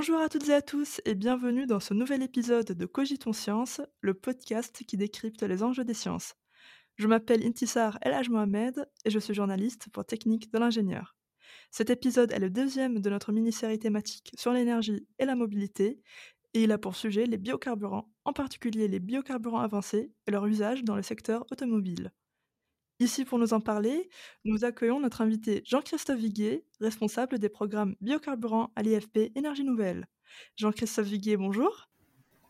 Bonjour à toutes et à tous et bienvenue dans ce nouvel épisode de Cogiton Science, le podcast qui décrypte les enjeux des sciences. Je m'appelle Intissar El Haj Mohamed et je suis journaliste pour Technique de l'ingénieur. Cet épisode est le deuxième de notre mini-série thématique sur l'énergie et la mobilité et il a pour sujet les biocarburants, en particulier les biocarburants avancés et leur usage dans le secteur automobile. Ici pour nous en parler, nous accueillons notre invité Jean-Christophe Viguier, responsable des programmes biocarburants à l'IFP Énergie Nouvelle. Jean-Christophe Viguier, bonjour.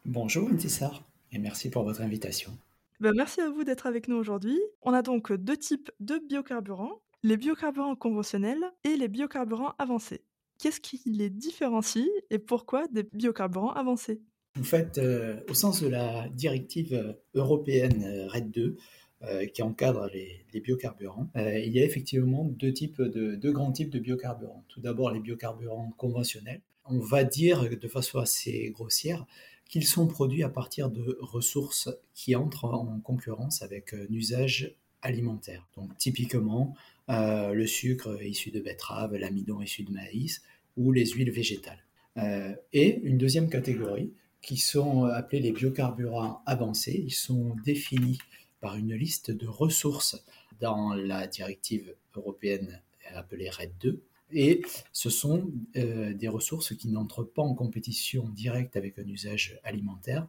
Bonjour Intissar et merci pour votre invitation. Ben, merci à vous d'être avec nous aujourd'hui. On a donc deux types de biocarburants, les biocarburants conventionnels et les biocarburants avancés. Qu'est-ce qui les différencie et pourquoi des biocarburants avancés? En fait, euh, au sens de la directive européenne euh, RED 2, euh, qui encadre les, biocarburants. Euh, il y a effectivement deux, grands types de biocarburants. Tout d'abord les biocarburants conventionnels. On va dire de façon assez grossière qu'ils sont produits à partir de ressources qui entrent en concurrence avec un usage alimentaire. Donc typiquement euh, le sucre issu de betterave, l'amidon issu de maïs ou les huiles végétales. et une deuxième catégorie qui sont appelés les biocarburants avancés. Ils sont définis par une liste de ressources dans la directive européenne appelée RED 2. Et ce sont euh, des ressources qui n'entrent pas en compétition directe avec un usage alimentaire.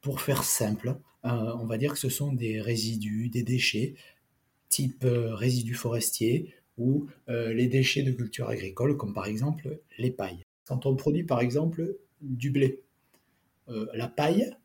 Pour faire simple, euh, on va dire que ce sont des résidus, des déchets, type euh, résidus forestiers ou les déchets de culture agricole, comme par exemple les pailles. Quand on produit par exemple du blé, la paille,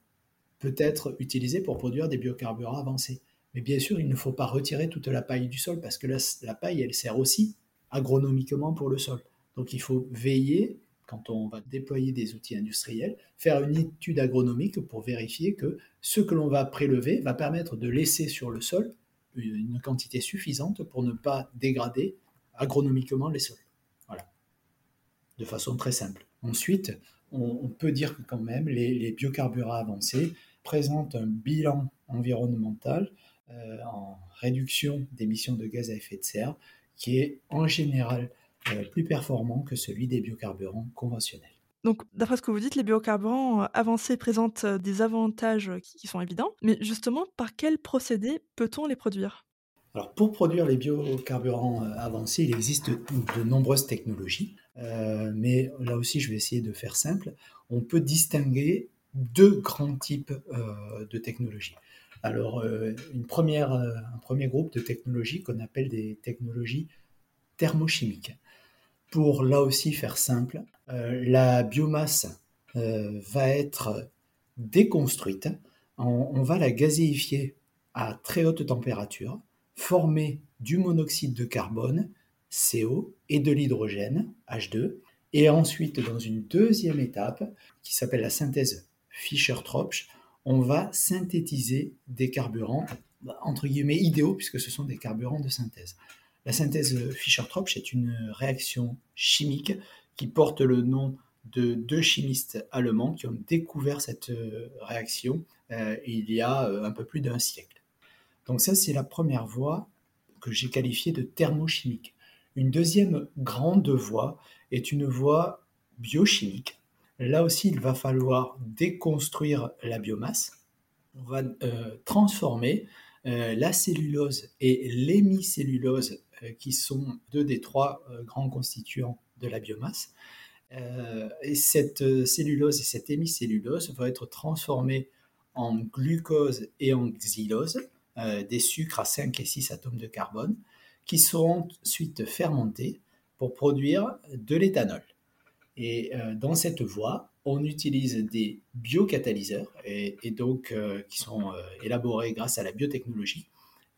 peut être utilisé pour produire des biocarburants avancés. Mais bien sûr, il ne faut pas retirer toute la paille du sol parce que la, paille, elle sert aussi agronomiquement pour le sol. Donc il faut veiller, quand on va déployer des outils industriels, faire une étude agronomique pour vérifier que ce que l'on va prélever va permettre de laisser sur le sol une quantité suffisante pour ne pas dégrader agronomiquement les sols. Voilà. De façon très simple. Ensuite, on, peut dire que quand même les biocarburants avancés présente un bilan environnemental euh, en réduction d'émissions de gaz à effet de serre qui est en général euh, plus performant que celui des biocarburants conventionnels. Donc, d'après ce que vous dites, les biocarburants euh, avancés présentent des avantages qui sont évidents, mais justement, par quel procédé peut-on les produire? Alors, pour produire les biocarburants avancés, il existe de nombreuses technologies, mais là aussi, je vais essayer de faire simple. On peut distinguer deux grands types euh, de technologies. Alors, euh, une première, euh, un premier groupe de technologies qu'on appelle des technologies thermochimiques. Pour là aussi faire simple, la biomasse va être déconstruite, on, va la gazéifier à très haute température, former du monoxyde de carbone, CO, et de l'hydrogène, H2, et ensuite, dans une deuxième étape, qui s'appelle la synthèse Fischer-Tropsch, on va synthétiser des carburants, entre guillemets, idéaux, puisque ce sont des carburants de synthèse. La synthèse Fischer-Tropsch est une réaction chimique qui porte le nom de deux chimistes allemands qui ont découvert cette euh, réaction euh, il y a euh, un peu plus d'un siècle. Donc ça, c'est la première voie que j'ai qualifiée de thermochimique. Une deuxième grande voie est une voie biochimique Là aussi, il va falloir déconstruire la biomasse. On va euh, transformer euh, la cellulose et l'hémicellulose, euh, qui sont deux des trois grands constituants de la biomasse. et cette cellulose et cette hémicellulose vont être transformées en glucose et en xylose, des sucres à 5 et 6 atomes de carbone, qui seront ensuite fermentés pour produire de l'éthanol. Et euh, dans cette voie, on utilise des biocatalyseurs et, donc euh, qui sont euh, élaborés grâce à la biotechnologie.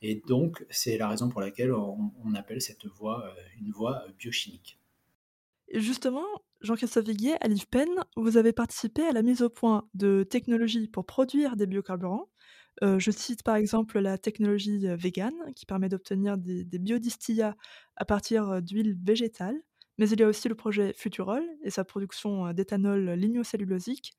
Et donc, c'est la raison pour laquelle on, appelle cette voie une voie biochimique. Justement, Jean-Christophe Viguier, à l'IFPEN, vous avez participé à la mise au point de technologies pour produire des biocarburants. je cite par exemple la technologie vegan qui permet d'obtenir des, des biodistillats à partir d'huile végétale. Mais il y a aussi le projet Futurol et sa production euh, d'éthanol lignocellulosique.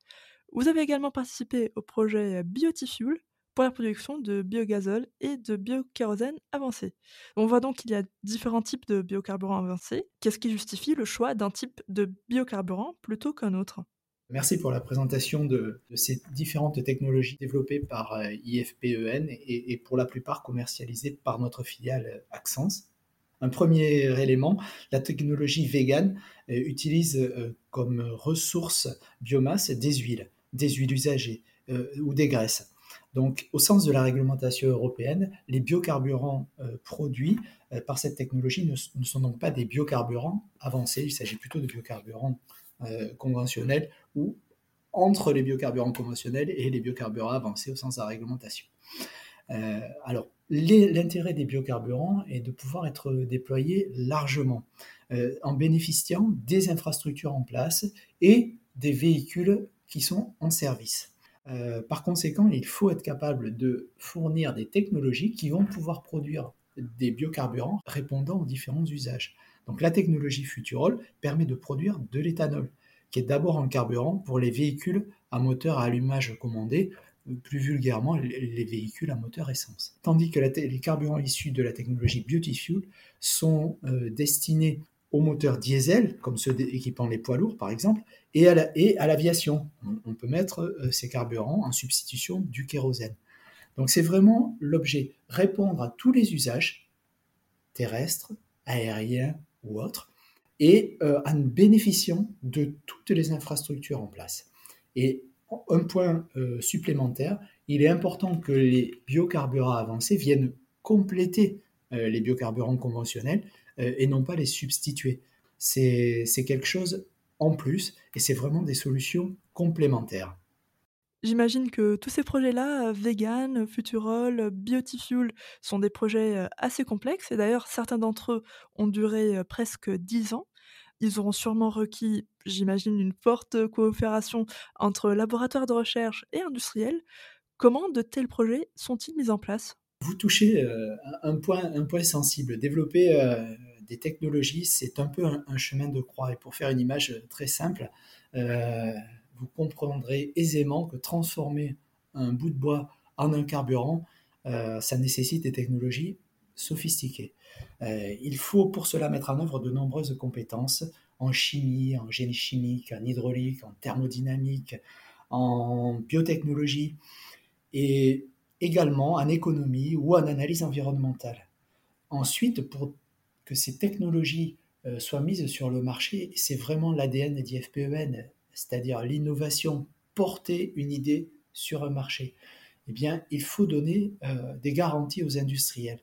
Vous avez également participé au projet Biotifuel pour la production de biogazole et de biokérosène avancé. On voit donc qu'il y a différents types de biocarburants avancés. Qu'est-ce qui justifie le choix d'un type de biocarburant plutôt qu'un autre? Merci pour la présentation de, ces différentes technologies développées par euh, IFPEN et, et, pour la plupart commercialisées par notre filiale euh, Accence. Un premier élément, la technologie vegan euh, utilise comme ressource biomasse des huiles, des huiles usagées ou des graisses. Donc, au sens de la réglementation européenne, les biocarburants produits par cette technologie ne, sont donc pas des biocarburants avancés, il s'agit plutôt de biocarburants euh, conventionnels ou entre les biocarburants conventionnels et les biocarburants avancés au sens de la réglementation. Euh, alors, l'intérêt des biocarburants est de pouvoir être déployé largement euh, en bénéficiant des infrastructures en place et des véhicules qui sont en service. par conséquent, il faut être capable de fournir des technologies qui vont pouvoir produire des biocarburants répondant aux différents usages. Donc la technologie Futurol permet de produire de l'éthanol, qui est d'abord un carburant pour les véhicules à moteur à allumage commandé, plus vulgairement les véhicules à moteur essence. Tandis que les carburants issus de la technologie Beauty Fuel sont euh, destinés aux moteurs diesel, comme ceux équipant les poids lourds par exemple, et à l'aviation. on, peut mettre euh, ces carburants en substitution du kérosène. Donc c'est vraiment l'objet, répondre à tous les usages terrestres, aériens, ou autres, et euh, en bénéficiant de toutes les infrastructures en place. Et un point euh, supplémentaire, il est important que les biocarburants avancés viennent compléter euh, les biocarburants conventionnels et non pas les substituer. C'est quelque chose en plus et c'est vraiment des solutions complémentaires. J'imagine que tous ces projets-là, vegan, futurol, biotifuel, sont des projets assez complexes et d'ailleurs certains d'entre eux ont duré presque 10 ans. Ils auront sûrement requis, j'imagine, une forte coopération entre laboratoires de recherche et industriels. Comment de tels projets sont-ils mis en place? Vous touchez un, point, un point sensible. Développer des technologies, c'est un peu un, chemin de croix. Et pour faire une image très simple, vous comprendrez aisément que transformer un bout de bois en un carburant, euh, ça nécessite des technologies sophistiquées. Euh, il faut pour cela mettre en œuvre de nombreuses compétences en chimie, en génie chimique, en hydraulique, en thermodynamique, en biotechnologie et également en économie ou en analyse environnementale. Ensuite, pour que ces technologies euh, soient mises sur le marché, c'est vraiment l'ADN d'IFPEN c'est-à-dire l'innovation, porter une idée sur un marché, eh bien, il faut donner euh, des garanties aux industriels.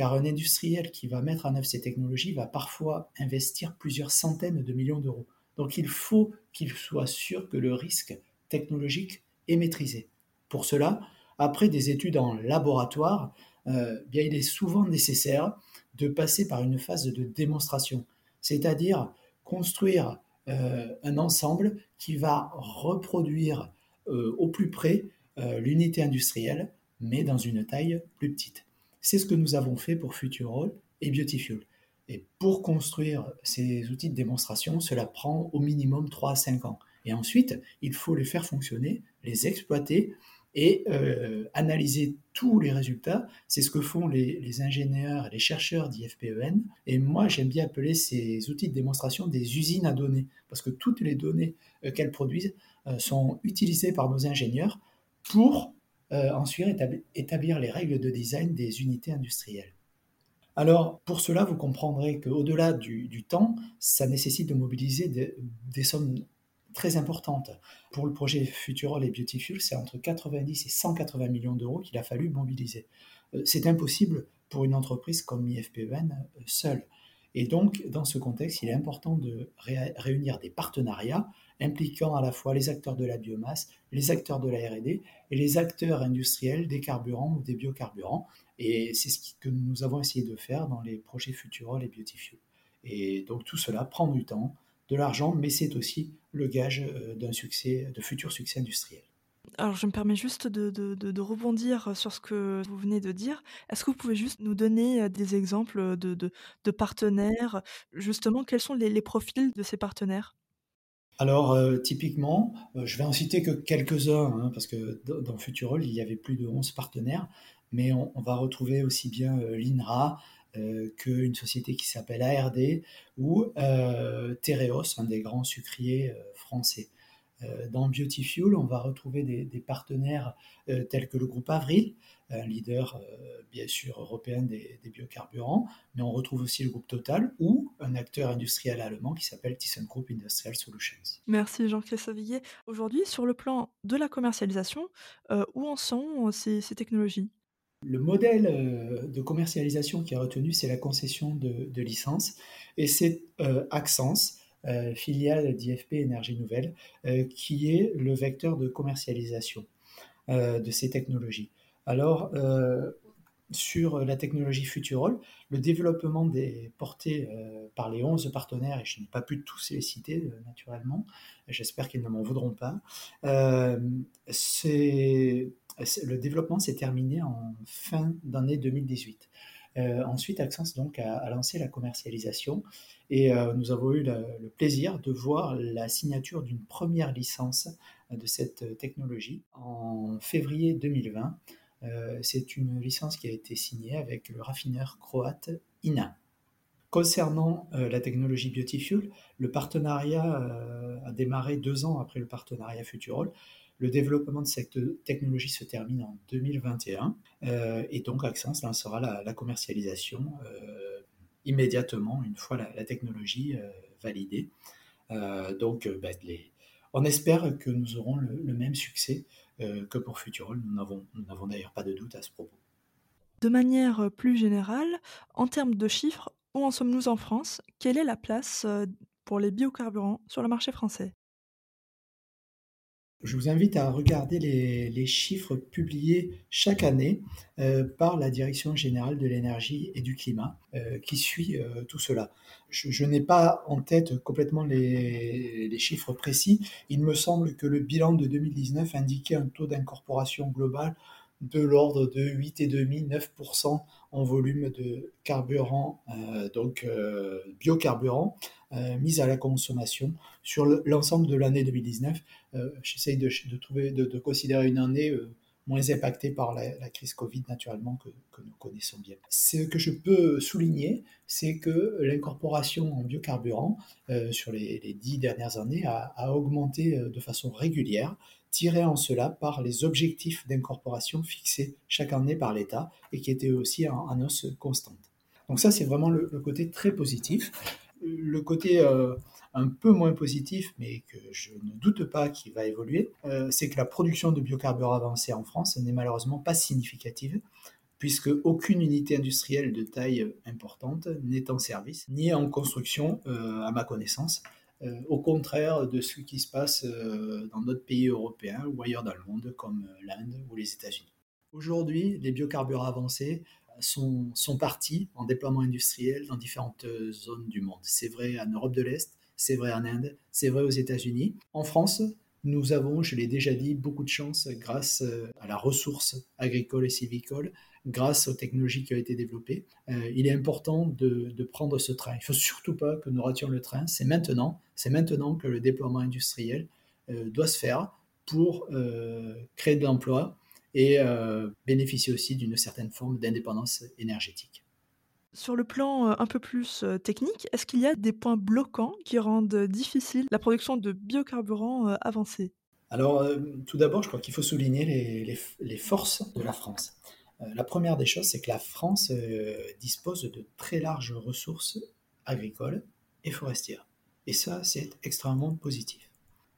Car un industriel qui va mettre en œuvre ces technologies va parfois investir plusieurs centaines de millions d'euros. Donc il faut qu'il soit sûr que le risque technologique est maîtrisé. Pour cela, après des études en laboratoire, euh, bien, il est souvent nécessaire de passer par une phase de démonstration, c'est-à-dire construire euh, un ensemble qui va reproduire euh, au plus près l'unité industrielle, mais dans une taille plus petite. C'est ce que nous avons fait pour Futurol et Beautyfuel. Et pour construire ces outils de démonstration, cela prend au minimum 3 à 5 ans. Et ensuite, il faut les faire fonctionner, les exploiter et euh, analyser tous les résultats. C'est ce que font les, ingénieurs et les chercheurs d'IFPEN. Et moi, j'aime bien appeler ces outils de démonstration des usines à données, parce que toutes les données euh, qu'elles produisent euh, sont utilisées par nos ingénieurs pour ensuite établir, les règles de design des unités industrielles. Alors, pour cela, vous comprendrez qu'au-delà du, temps, ça nécessite de mobiliser des sommes très importante. Pour le projet Futurol et Beautiful, c'est entre 90 et 180 millions d'euros qu'il a fallu mobiliser. Euh, c'est impossible pour une entreprise comme IFPEN euh, seule. Et donc, dans ce contexte, il est important de réunir des partenariats impliquant à la fois les acteurs de la biomasse, les acteurs de la RD et les acteurs industriels des carburants ou des biocarburants. Et c'est ce que nous avons essayé de faire dans les projets Futurol et Beautiful. Et donc tout cela prend du temps, de l'argent, mais c'est aussi le gage euh, d'un succès, de futur succès industriel. Alors, je me permets juste de, rebondir sur ce que vous venez de dire. Est-ce que vous pouvez juste nous donner euh, des exemples de, partenaires? Justement, quels sont les, profils de ces partenaires? Alors, typiquement, je vais en citer que quelques-uns, hein, parce que dans Futurol, il y avait plus de 11 partenaires, mais on, va retrouver aussi bien l'INRA qu'une société qui s'appelle ARD ou Tereos, un des grands sucriers français. Euh, dans Beauty on va retrouver des, partenaires euh, tels que le groupe Avril, un leader euh, bien sûr européen des, biocarburants, mais on retrouve aussi le groupe Total ou un acteur industriel allemand qui s'appelle ThyssenKrupp Industrial Solutions. Merci Jean-Christophe Viguier. Aujourd'hui, sur le plan de la commercialisation, où en sont ces, technologies? Le modèle de commercialisation qui est retenu, c'est la concession de, de licences et c'est Accence euh, filiale d'IFP Énergie Nouvelle, euh, qui est le vecteur de commercialisation euh, de ces technologies. Alors, sur la technologie Futurol, le développement des portés par les 11 partenaires, et je n'ai pas pu tous les citer naturellement, j'espère qu'ils ne m'en voudront pas, le développement s'est terminé en fin d'année 2018. Ensuite, Access donc a, lancé la commercialisation et euh, nous avons eu le, plaisir de voir la signature d'une première licence de cette technologie en février 2020. Euh, c'est une licence qui a été signée avec le raffineur croate INA. Concernant euh, la technologie Beautyfuel, le partenariat a démarré deux ans après le partenariat Futurol. Le développement de cette technologie se termine en 2021 et donc Access lancera la, la commercialisation immédiatement une fois la, technologie euh, validée. Euh, donc, euh, ben, on espère que nous aurons le, même succès que pour Futurol. Nous n'avons d'ailleurs pas de doute à ce propos. De manière plus générale, en termes de chiffres, où en sommes-nous en France? Quelle est la place pour les biocarburants sur le marché français? Je vous invite à regarder les, chiffres publiés chaque année euh, par la Direction générale de l'énergie et du climat euh, qui suit euh, tout cela. Je, n'ai pas en tête complètement les, les, chiffres précis. Il me semble que le bilan de 2019 indiquait un taux d'incorporation global de l'ordre de 8,5-9% en volume de carburant, donc biocarburant, mise à la consommation sur l'ensemble de l'année 2019. Euh, j'essaye de, trouver, de, considérer une année euh, moins impactée par la, crise Covid naturellement que, nous connaissons bien. Ce que je peux souligner, c'est que l'incorporation en biocarburant sur les, dix dernières années a, augmenté de façon régulière, tiré en cela par les objectifs d'incorporation fixés chaque année par l'État et qui étaient aussi en, hausse constante. Donc ça, c'est vraiment le, côté très positif le côté euh, un peu moins positif, mais que je ne doute pas qu'il va évoluer, euh, c'est que la production de biocarburants avancés en France n'est malheureusement pas significative, puisque aucune unité industrielle de taille importante n'est en service, ni en construction, euh, à ma connaissance, au contraire de ce qui se passe dans d'autres pays européens ou ailleurs dans le monde, comme l'Inde ou les États-Unis. Aujourd'hui, les biocarburants avancés sont, sont partis en déploiement industriel dans différentes euh, zones du monde. C'est vrai en Europe de l'Est, c'est vrai en Inde, c'est vrai aux États-Unis. En France, nous avons, je l'ai déjà dit, beaucoup de chance grâce euh, à la ressource agricole et civicole, grâce aux technologies qui ont été développées. Euh, il est important de, de, prendre ce train. Il ne faut surtout pas que nous rations le train. C'est maintenant, c'est maintenant que le déploiement industriel doit se faire pour créer de l'emploi, et euh, bénéficier aussi d'une certaine forme d'indépendance énergétique. Sur le plan euh, un peu plus euh, technique, est-ce qu'il y a des points bloquants qui rendent difficile la production de biocarburants avancés? Alors, tout d'abord, je crois qu'il faut souligner les, les, forces de la France. la première des choses, c'est que la France dispose de très larges ressources agricoles et forestières. Et ça, c'est extrêmement positif.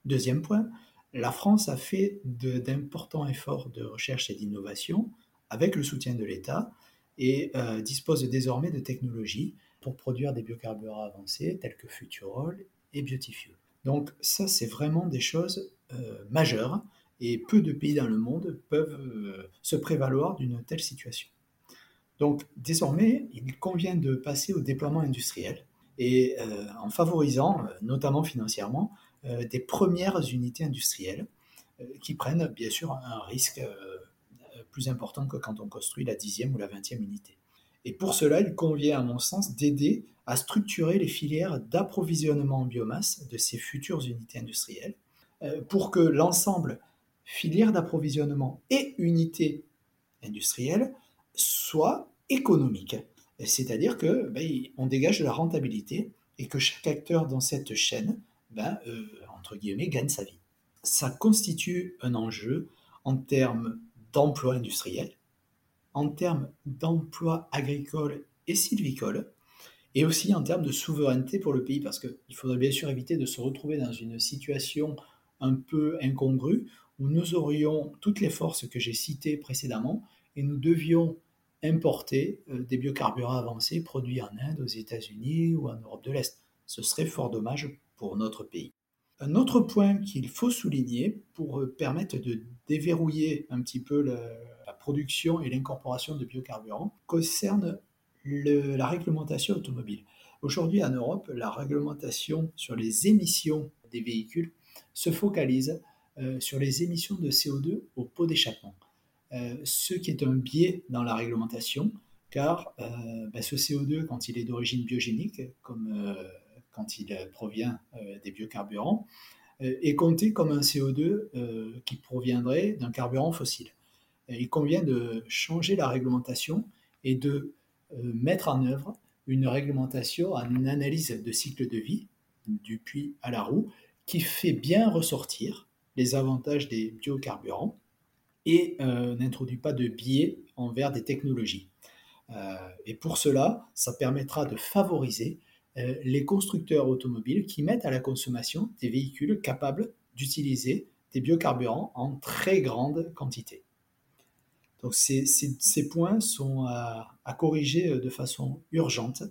Deuxième point, la France a fait d'importants efforts de recherche et d'innovation avec le soutien de l'État et euh, dispose désormais de technologies pour produire des biocarburants avancés tels que Futurol et Beautyfuel. Donc ça, c'est vraiment des choses euh, majeures et peu de pays dans le monde peuvent euh, se prévaloir d'une telle situation. Donc désormais, il convient de passer au déploiement industriel et en favorisant, notamment financièrement, des premières unités industrielles euh, qui prennent bien sûr un risque euh, plus important que quand on construit la dixième ou la vingtième unité. Et pour cela, il convient, à mon sens, d'aider à structurer les filières d'approvisionnement en biomasse de ces futures unités industrielles pour que l'ensemble filière d'approvisionnement et unités industrielles soit économique. C'est-à-dire que ben, on dégage de la rentabilité et que chaque acteur dans cette chaîne, ben, euh, entre guillemets, gagne sa vie. Ça constitue un enjeu en termes d'emploi industriel, en termes d'emploi agricole et sylvicole, et aussi en termes de souveraineté pour le pays, parce qu'il faudrait bien sûr éviter de se retrouver dans une situation un peu incongrue où nous aurions toutes les forces que j'ai citées précédemment et nous devions importer euh, des biocarburants avancés produits en Inde, aux États-Unis ou en Europe de l'Est. Ce serait fort dommage notre pays. Un autre point qu'il faut souligner pour euh, permettre de déverrouiller un petit peu la, production et l'incorporation de biocarburants concerne la réglementation automobile. Aujourd'hui en Europe, la réglementation sur les émissions des véhicules se focalise euh, sur les émissions de CO2 au pot d'échappement. Euh, ce qui est un biais dans la réglementation, car ben, ce CO2, quand il est d'origine biogénique, comme quand il provient des biocarburants, est compté comme un CO2 qui proviendrait d'un carburant fossile. il convient de changer la réglementation et de mettre en œuvre une réglementation en analyse de cycle de vie, du puits à la roue, qui fait bien ressortir les avantages des biocarburants et euh, n'introduit pas de biais envers des technologies. Euh, et pour cela, ça permettra de favoriser euh, les constructeurs automobiles qui mettent à la consommation des véhicules capables d'utiliser des biocarburants en très grande quantité. Donc ces, points sont à, corriger de façon urgente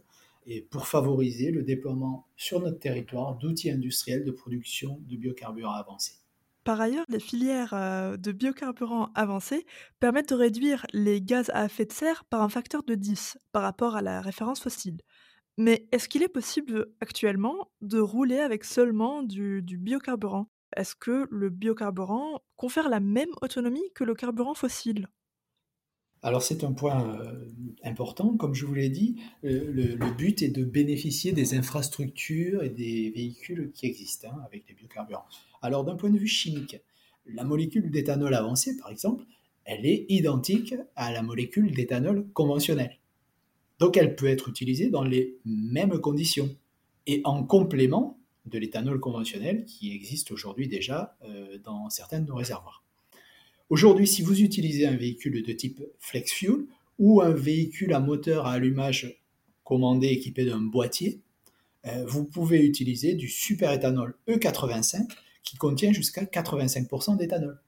et pour favoriser le déploiement sur notre territoire d'outils industriels de production de biocarburants avancés. Par ailleurs, les filières de biocarburants avancés permettent de réduire les gaz à effet de serre par un facteur de 10 par rapport à la référence fossile. Mais est-ce qu'il est possible actuellement de rouler avec seulement du, biocarburant? Est-ce que le biocarburant confère la même autonomie que le carburant fossile? Alors c'est un point important, comme je vous l'ai dit, le, but est de bénéficier des infrastructures et des véhicules qui existent hein, avec les biocarburants. Alors d'un point de vue chimique, la molécule d'éthanol avancée, par exemple, elle est identique à la molécule d'éthanol conventionnelle. Donc elle peut être utilisée dans les mêmes conditions et en complément de l'éthanol conventionnel qui existe aujourd'hui déjà euh, dans certains de nos réservoirs. Aujourd'hui, si vous utilisez un véhicule de type flex fuel ou un véhicule à moteur à allumage commandé équipé d'un boîtier, euh, vous pouvez utiliser du superéthanol E85 qui contient jusqu'à 85% d'éthanol.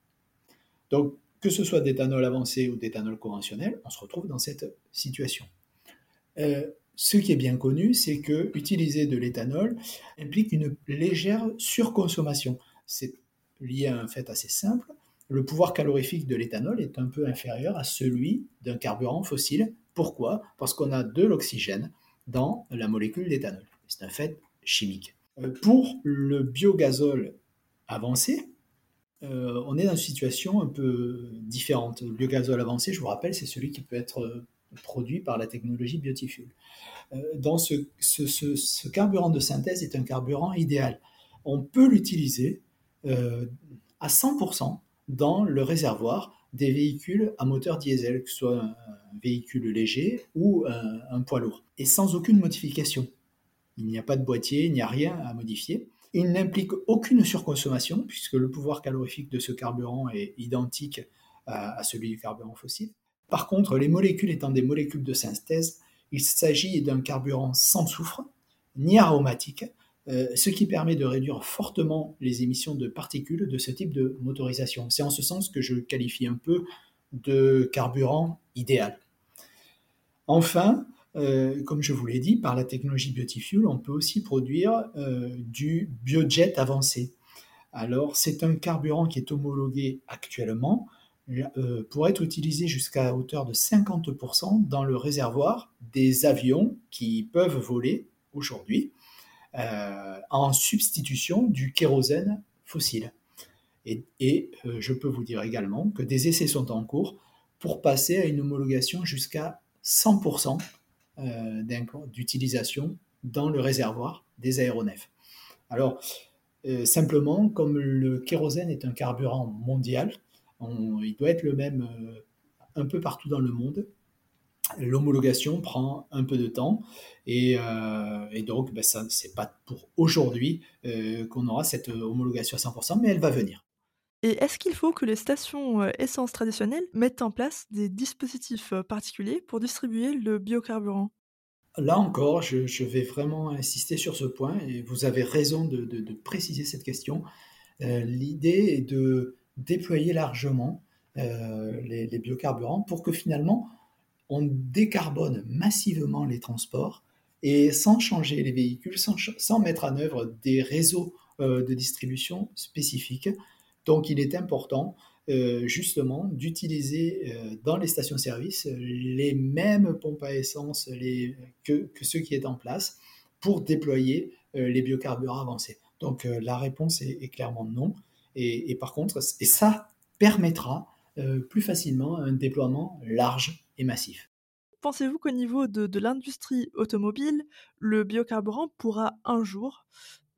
Donc, que ce soit d'éthanol avancé ou d'éthanol conventionnel, on se retrouve dans cette situation. Euh, ce qui est bien connu, c'est que utiliser de l'éthanol implique une légère surconsommation. C'est lié à un fait assez simple. Le pouvoir calorifique de l'éthanol est un peu inférieur à celui d'un carburant fossile. Pourquoi? Parce qu'on a de l'oxygène dans la molécule d'éthanol. C'est un fait chimique. Euh, pour le biogazole avancé, euh, on est dans une situation un peu différente. Le biogazole avancé, je vous rappelle, c'est celui qui peut être produit par la technologie Biotifuel. Euh, dans ce, carburant de synthèse est un carburant idéal. On peut l'utiliser à 100% dans le réservoir des véhicules à moteur diesel, que ce soit un, véhicule léger ou un poids lourd, et sans aucune modification. Il n'y a pas de boîtier, il n'y a rien à modifier. Il n'implique aucune surconsommation, puisque le pouvoir calorifique de ce carburant est identique à, celui du carburant fossile. Par contre, les molécules étant des molécules de synthèse, il s'agit d'un carburant sans soufre, ni aromatique, euh, ce qui permet de réduire fortement les émissions de particules de ce type de motorisation. C'est en ce sens que je qualifie un peu de carburant idéal. Enfin, euh, comme je vous l'ai dit, par la technologie Biotifuel, on peut aussi produire euh, du biojet avancé. Alors, c'est un carburant qui est homologué actuellement euh, pour être utilisé jusqu'à hauteur de 50% dans le réservoir des avions qui peuvent voler aujourd'hui en substitution du kérosène fossile. Et, je peux vous dire également que des essais sont en cours pour passer à une homologation jusqu'à 100% euh, d'utilisation dans le réservoir des aéronefs. Alors, simplement, comme le kérosène est un carburant mondial, il doit être le même un peu partout dans le monde. L'homologation prend un peu de temps et, donc ben, ça c'est pas pour aujourd'hui qu'on aura cette homologation à 100%, mais elle va venir. Et est-ce qu'il faut que les stations euh, essence traditionnelles mettent en place des dispositifs euh, particuliers pour distribuer le biocarburant? Là encore, je, vais vraiment insister sur ce point et vous avez raison de, préciser cette question. Euh, l'idée est de déployer largement les, biocarburants pour que finalement on décarbone massivement les transports et sans changer les véhicules, sans, mettre en œuvre des réseaux de distribution spécifiques donc il est important euh, justement d'utiliser euh, dans les stations-service les mêmes pompes à essence que, ceux qui est en place pour déployer euh, les biocarburants avancés. Donc la réponse est, clairement non. Et, par contre, et ça permettra plus facilement un déploiement large et massif. Pensez-vous qu'au niveau de l'industrie automobile, le biocarburant pourra un jour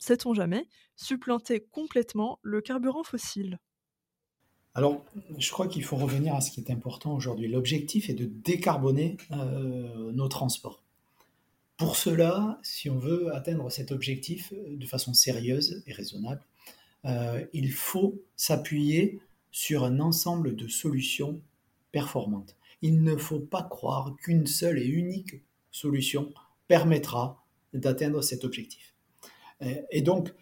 sait-on jamais, supplanter complètement le carburant fossile? Alors, je crois qu'il faut revenir à ce qui est important aujourd'hui. L'objectif est de décarboner euh, nos transports. Pour cela, si on veut atteindre cet objectif euh, de façon sérieuse et raisonnable, euh, il faut s'appuyer sur un ensemble de solutions performantes. Il ne faut pas croire qu'une seule et unique solution permettra d'atteindre cet objectif. Euh, et donc,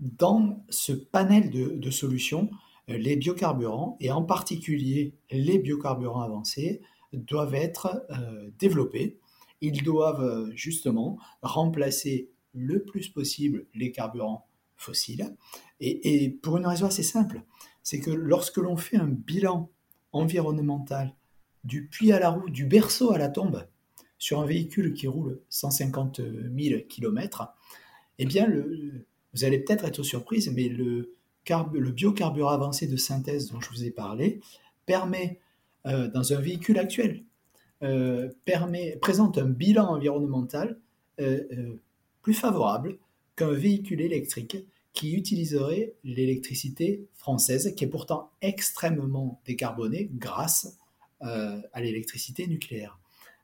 dans ce panel de, solutions, euh, les biocarburants, et en particulier les biocarburants avancés, doivent être euh, développés. Ils doivent justement remplacer le plus possible les carburants fossiles. Et, pour une raison assez simple, c'est que lorsque l'on fait un bilan environnemental du puits à la roue, du berceau à la tombe, sur un véhicule qui roule 150 000 km, eh bien, vous allez peut-être être surprise, mais le, le, biocarburant avancé de synthèse dont je vous ai parlé permet, euh, dans un véhicule actuel, euh, présente un bilan environnemental euh, plus favorable qu'un véhicule électrique qui utiliserait l'électricité française, qui est pourtant extrêmement décarbonée grâce à l'électricité nucléaire.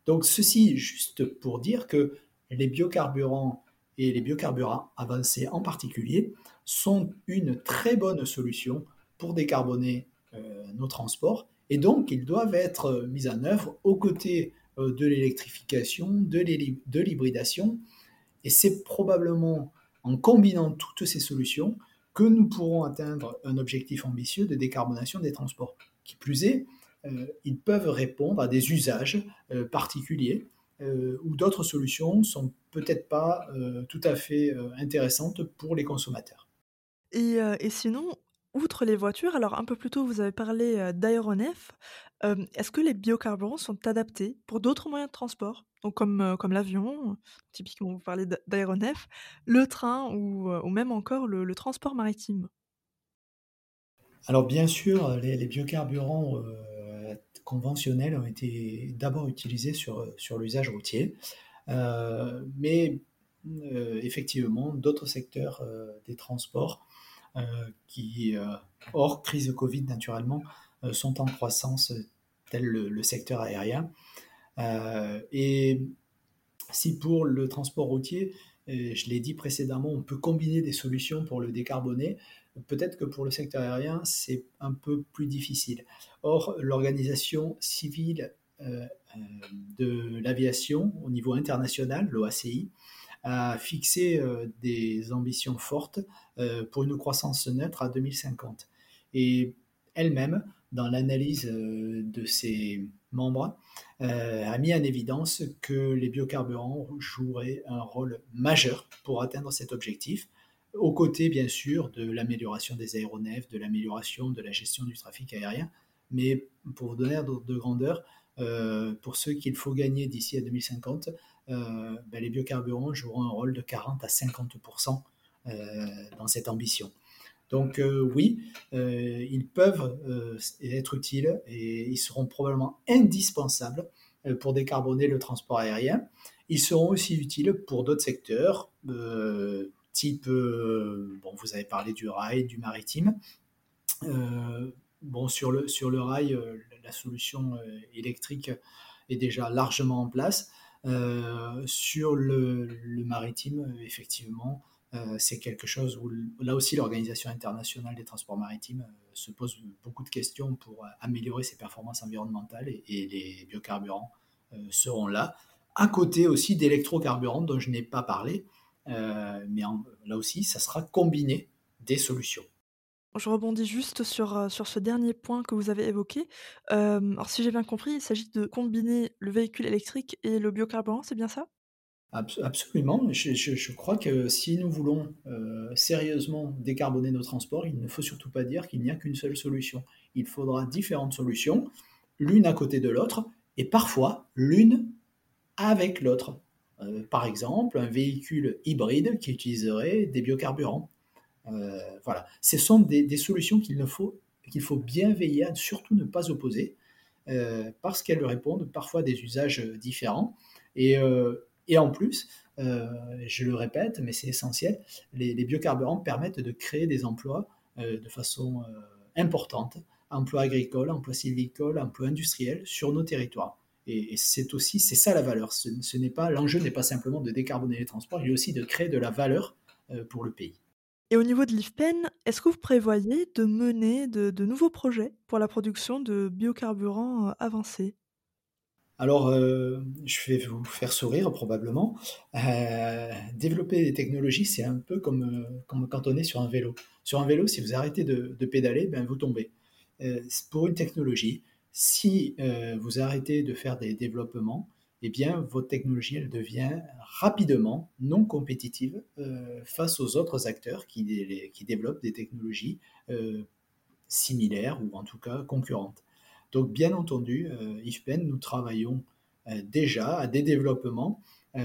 Donc ceci juste pour dire que les biocarburants et les biocarburants avancés en particulier sont une très bonne solution pour décarboner euh, nos transports et donc ils doivent être mis en œuvre aux côtés euh, de l'électrification, de l'hybridation et c'est probablement en combinant toutes ces solutions que nous pourrons atteindre un objectif ambitieux de décarbonation des transports. Qui plus est, euh, ils peuvent répondre à des usages particuliers euh, ou d'autres solutions sont peut-être pas euh, tout à fait euh, intéressantes pour les consommateurs. Et, sinon, outre les voitures, alors un peu plus tôt vous avez parlé d'aéronefs, est-ce que les biocarburants sont adaptés pour d'autres moyens de transport? Donc comme, comme l'avion, typiquement vous parlez d'aéronefs, le train ou, ou, même encore le, transport maritime? Alors bien sûr, les, biocarburants conventionnels ont été d'abord utilisés sur, sur l'usage routier, euh, mais euh, effectivement, d'autres secteurs euh, des transports qui, hors crise Covid naturellement, sont en croissance, tel le, secteur aérien. et si pour le transport routier, je l'ai dit précédemment, on peut combiner des solutions pour le décarboner, Peut-être que pour le secteur aérien, c'est un peu plus difficile. Or, l'organisation civile euh, euh, de l'aviation au niveau international, l'OACI, a fixé euh, des ambitions fortes pour une croissance neutre à 2050. Et elle-même, dans l'analyse de ses membres, a mis en évidence que les biocarburants joueraient un rôle majeur pour atteindre cet objectif aux côtés bien sûr de l'amélioration des aéronefs, de l'amélioration de la gestion du trafic aérien. Mais pour vous donner de grandeur, euh, pour ceux qu'il faut gagner d'ici à 2050, euh, ben, les biocarburants joueront un rôle de 40 à 50% euh, dans cette ambition. Donc oui, ils peuvent être utiles et ils seront probablement indispensables pour décarboner le transport aérien. Ils seront aussi utiles pour d'autres secteurs, type, bon, vous avez parlé du rail, du maritime. bon, sur le, sur le rail, la solution électrique est déjà largement en place. Sur le, maritime, effectivement, euh, c'est quelque chose où là aussi l'Organisation internationale des transports maritimes euh, se pose beaucoup de questions pour euh, améliorer ses performances environnementales et, les biocarburants seront là, à côté aussi d'électrocarburants dont je n'ai pas parlé, mais là aussi ça sera combiné des solutions. Je rebondis juste sur, sur ce dernier point que vous avez évoqué. alors si j'ai bien compris, il s'agit de combiner le véhicule électrique et le biocarburant, c'est bien ça? Absolument. Je, crois que si nous voulons euh, sérieusement décarboner nos transports, il ne faut surtout pas dire qu'il n'y a qu'une seule solution. Il faudra différentes solutions, l'une à côté de l'autre, et parfois l'une avec l'autre. Euh, par exemple, un véhicule hybride qui utiliserait des biocarburants. Euh, voilà. Ce sont des, solutions qu'il faut, qu'il faut bien veiller à surtout ne pas opposer, parce qu'elles répondent parfois à des usages différents. Et, en plus, euh, je le répète, mais c'est essentiel, les, biocarburants permettent de créer des emplois euh, de façon euh, importante, emplois agricoles, emplois sylvicoles, emplois industriels sur nos territoires. Et, c'est aussi, c'est ça la valeur. Ce, n'est pas, l'enjeu n'est pas simplement de décarboner les transports, il est aussi de créer de la valeur pour le pays. Et au niveau de l'IFPEN, est-ce que vous prévoyez de mener de, de nouveaux projets pour la production de biocarburants avancés? Alors, euh, je vais vous faire sourire probablement. Euh, développer des technologies, c'est un peu comme, euh, comme, quand on est sur un vélo. Sur un vélo, si vous arrêtez de, pédaler, ben vous tombez. pour une technologie, si vous arrêtez de faire des développements, eh bien, votre technologie, elle devient rapidement non compétitive face aux autres acteurs qui, qui développent des technologies similaires ou en tout cas concurrentes. Donc, bien entendu, euh, IFPEN, nous travaillons euh, déjà à des développements euh,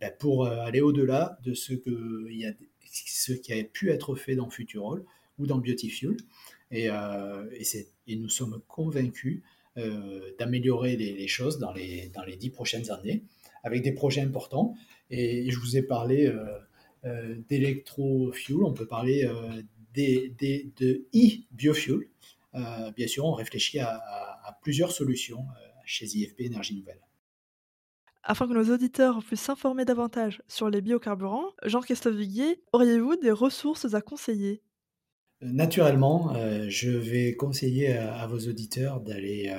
ben, pour aller au-delà de ce, que, y a, ce qui a pu être fait dans Futurol ou dans Beautyfuel. Et, et, nous sommes convaincus d'améliorer les, choses dans les, dans les dix prochaines années avec des projets importants. Et je vous ai parlé d'électrofuel, on peut parler des, des, de e-biofuel, euh, bien sûr, on réfléchit à, plusieurs solutions euh, chez IFP Énergie Nouvelle. Afin que nos auditeurs puissent s'informer davantage sur les biocarburants, Jean-Christophe Viguier, auriez-vous des ressources à conseiller? Euh, Naturellement, je vais conseiller à, vos auditeurs d'aller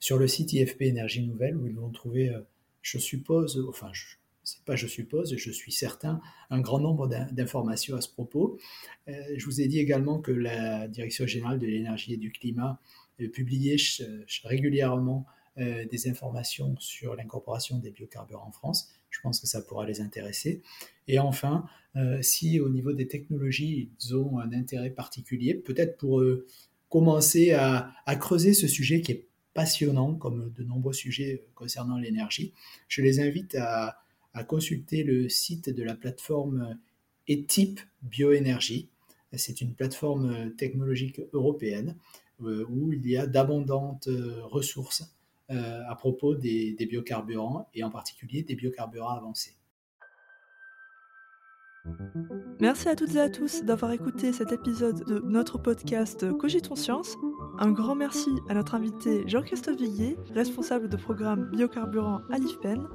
sur le site IFP Énergie Nouvelle où ils vont trouver, je suppose, enfin, c'est pas je suppose, je suis certain, un grand nombre d'informations à ce propos. Euh, je vous ai dit également que la Direction générale de l'énergie et du climat euh, publiait régulièrement euh, des informations sur l'incorporation des biocarburants en France. Je pense que ça pourra les intéresser. Et enfin, si au niveau des technologies, ils ont un intérêt particulier, peut-être pour commencer à, creuser ce sujet qui est passionnant, comme de nombreux sujets concernant l'énergie, je les invite à, consulter le site de la plateforme ETIP Bioénergie. C'est une plateforme technologique européenne euh, où il y a d'abondantes euh, ressources euh, à propos des, biocarburants et en particulier des biocarburants avancés. Merci à toutes et à tous d'avoir écouté cet épisode de notre podcast Cogitons Science. Un grand merci à notre invité Jean-Christophe Viguier, responsable de programme biocarburant à l'IFPEN.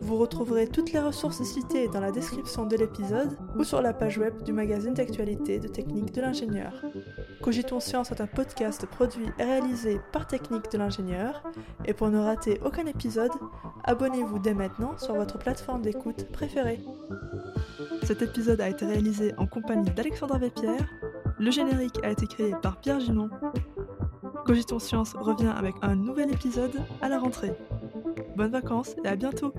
Vous retrouverez toutes les ressources citées dans la description de l'épisode ou sur la page web du magazine d'actualité de Technique de l'ingénieur. Cogitons Science est un podcast produit et réalisé par Technique de l'ingénieur. Et pour ne rater aucun épisode, abonnez-vous dès maintenant sur votre plateforme d'écoute préférée. Cet épisode a été réalisé en compagnie d'Alexandra Vépierre. Le générique a été créé par Pierre Ginon. Cogitons Science revient avec un nouvel épisode à la rentrée. Bonnes vacances et à bientôt